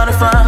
trying to find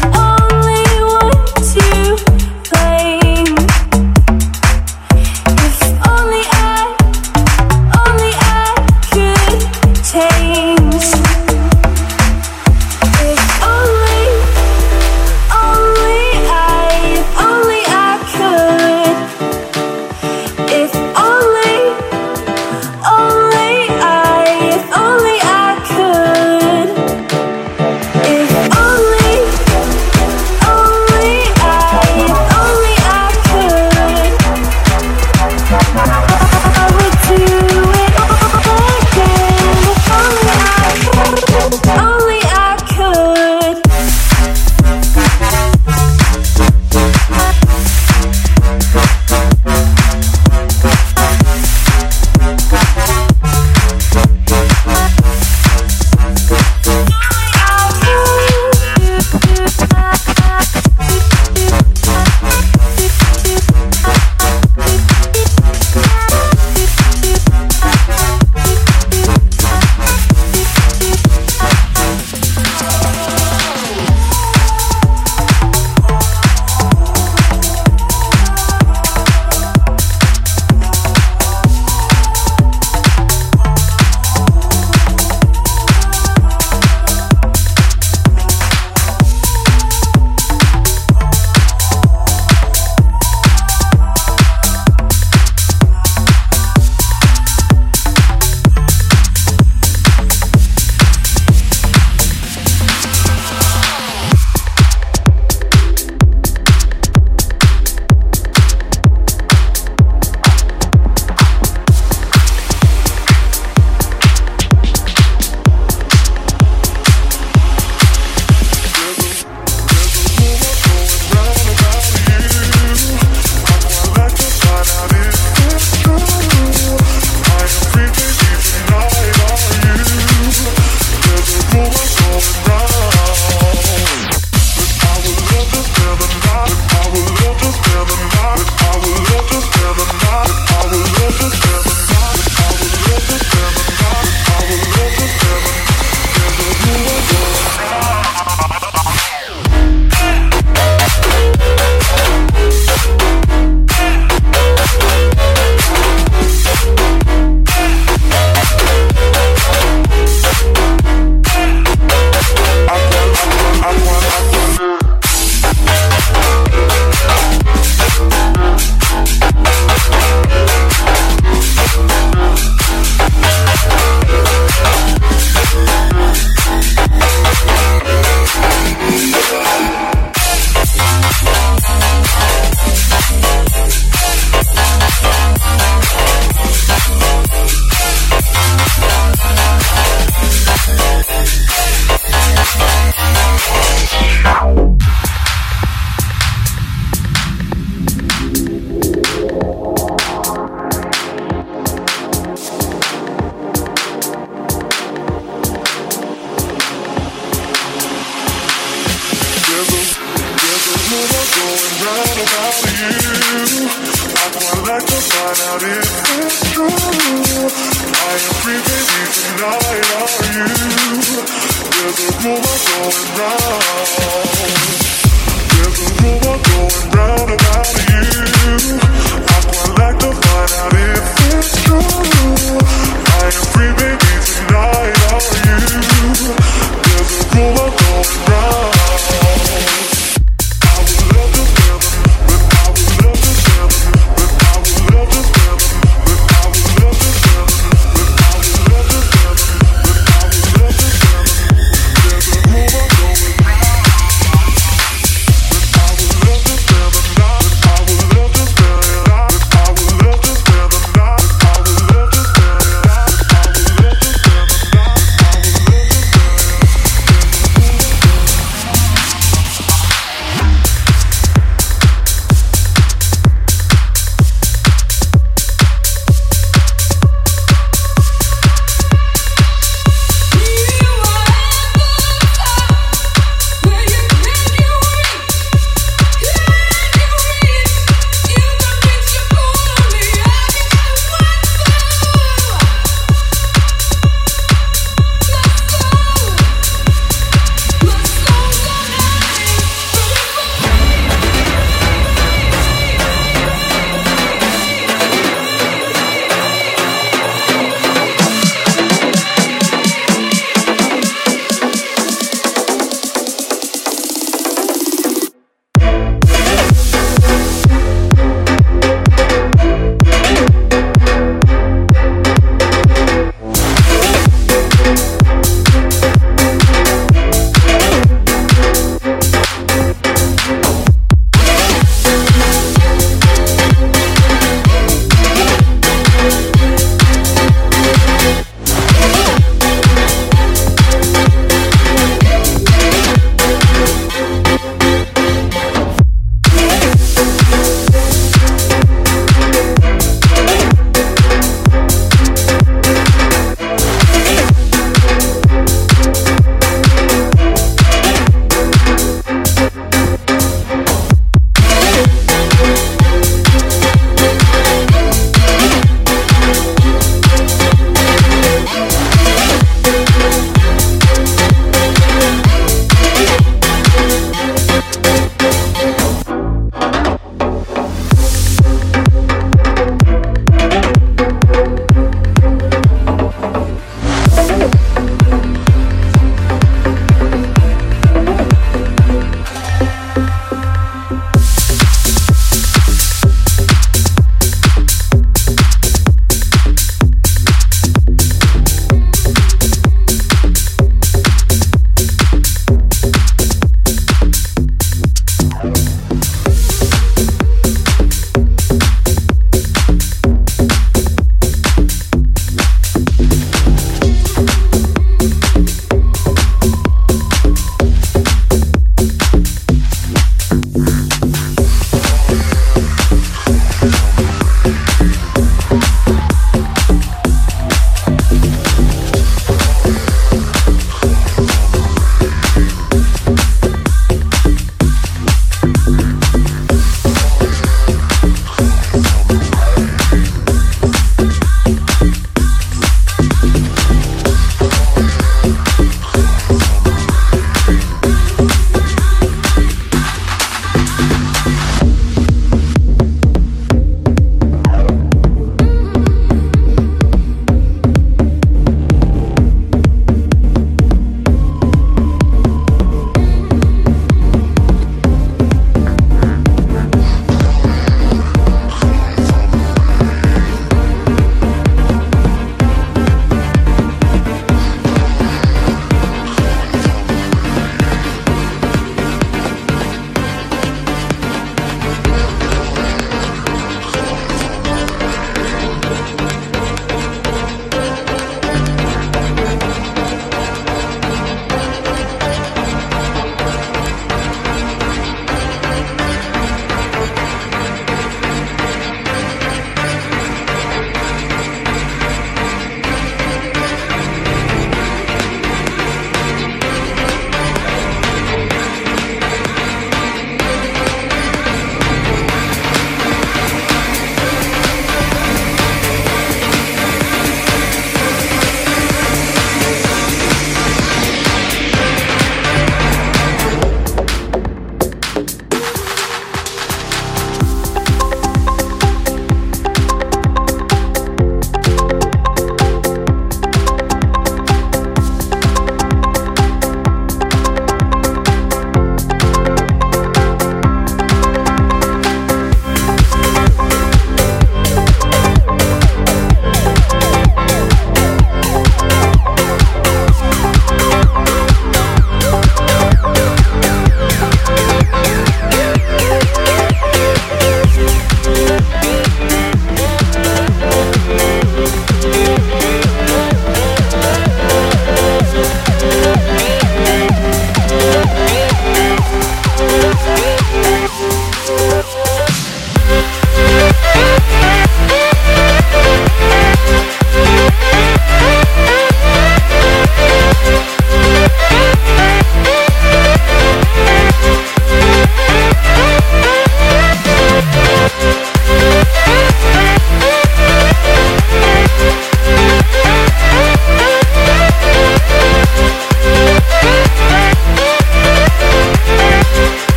Oh.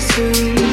soon.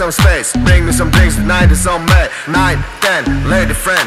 some space. Bring me some drinks tonight, it's on me. Nine, ten, lady friend.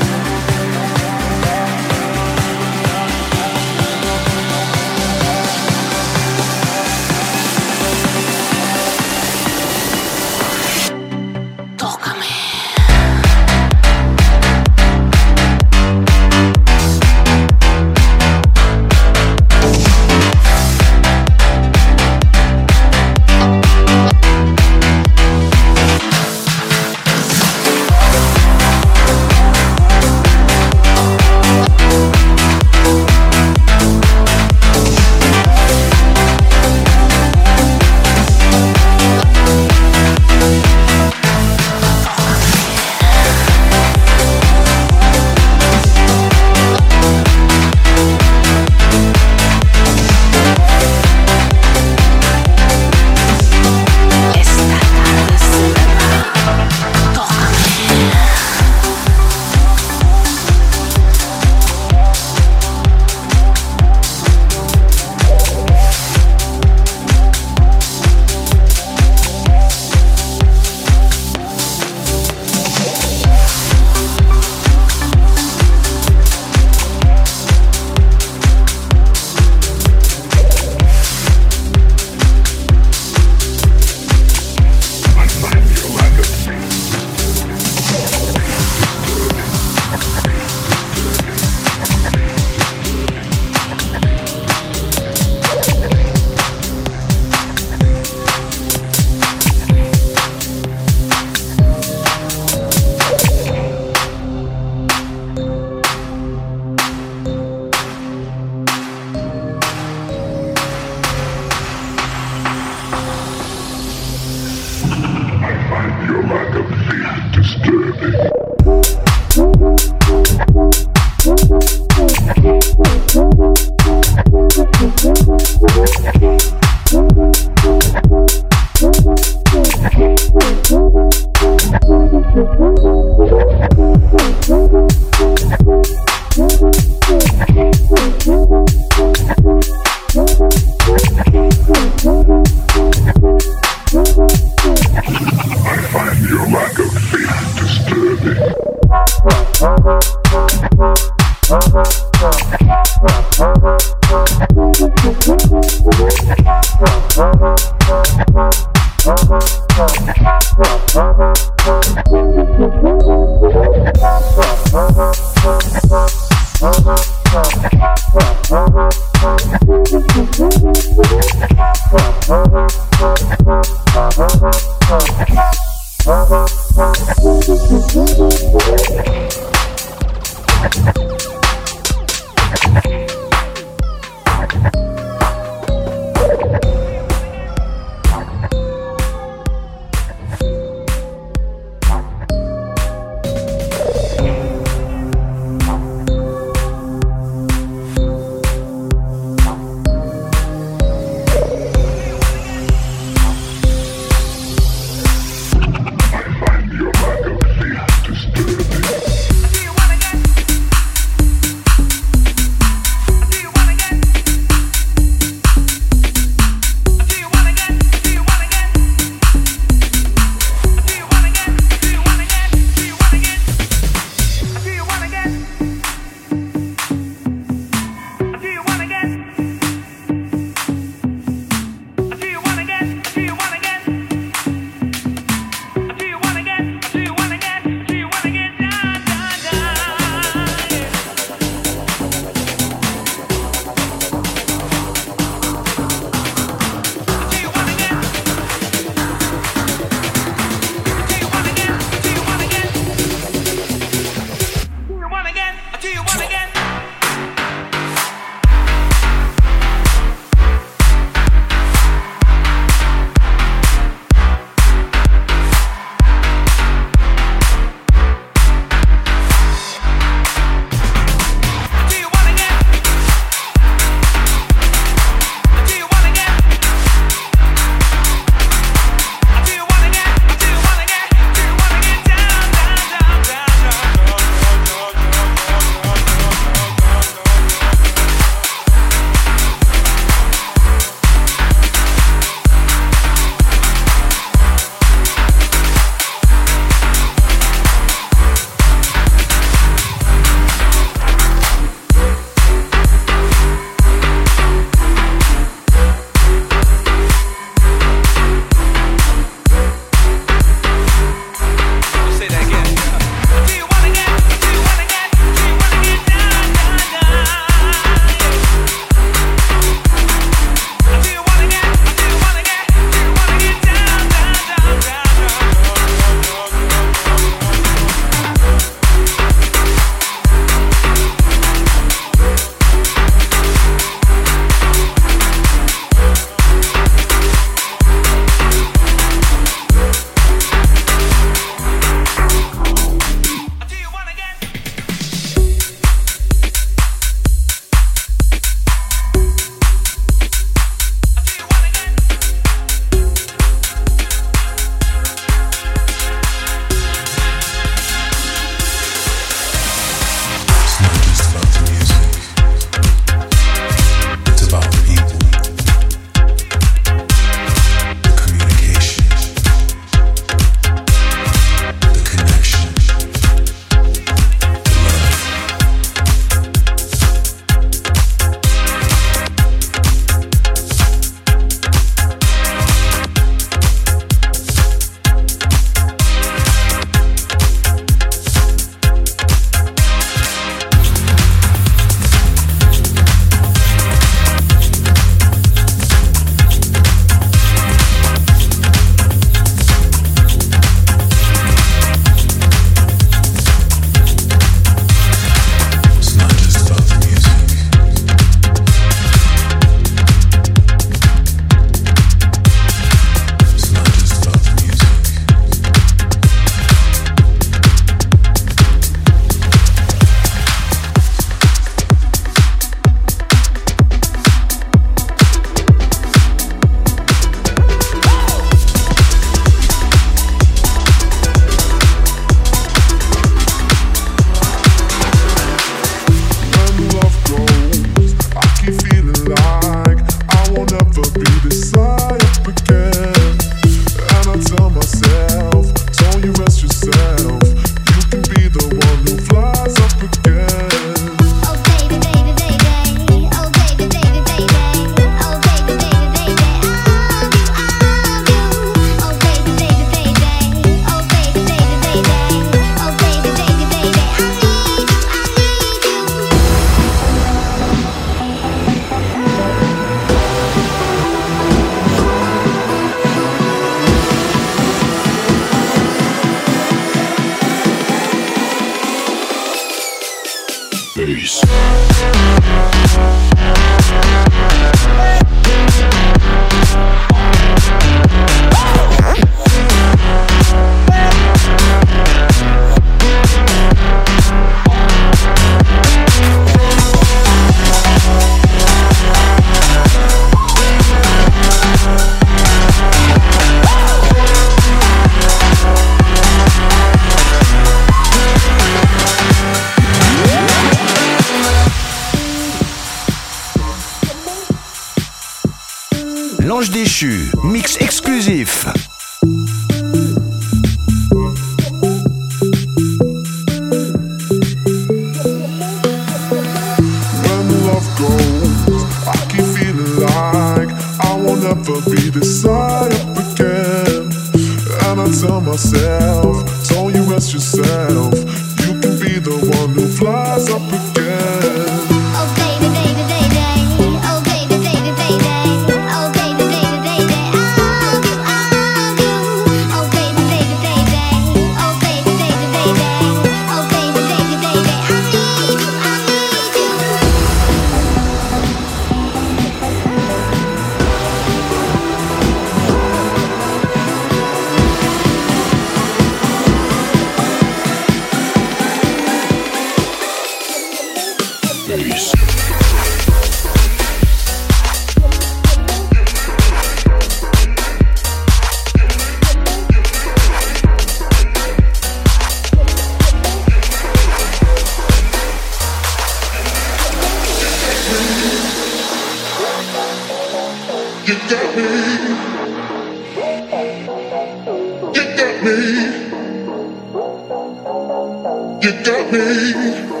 Me.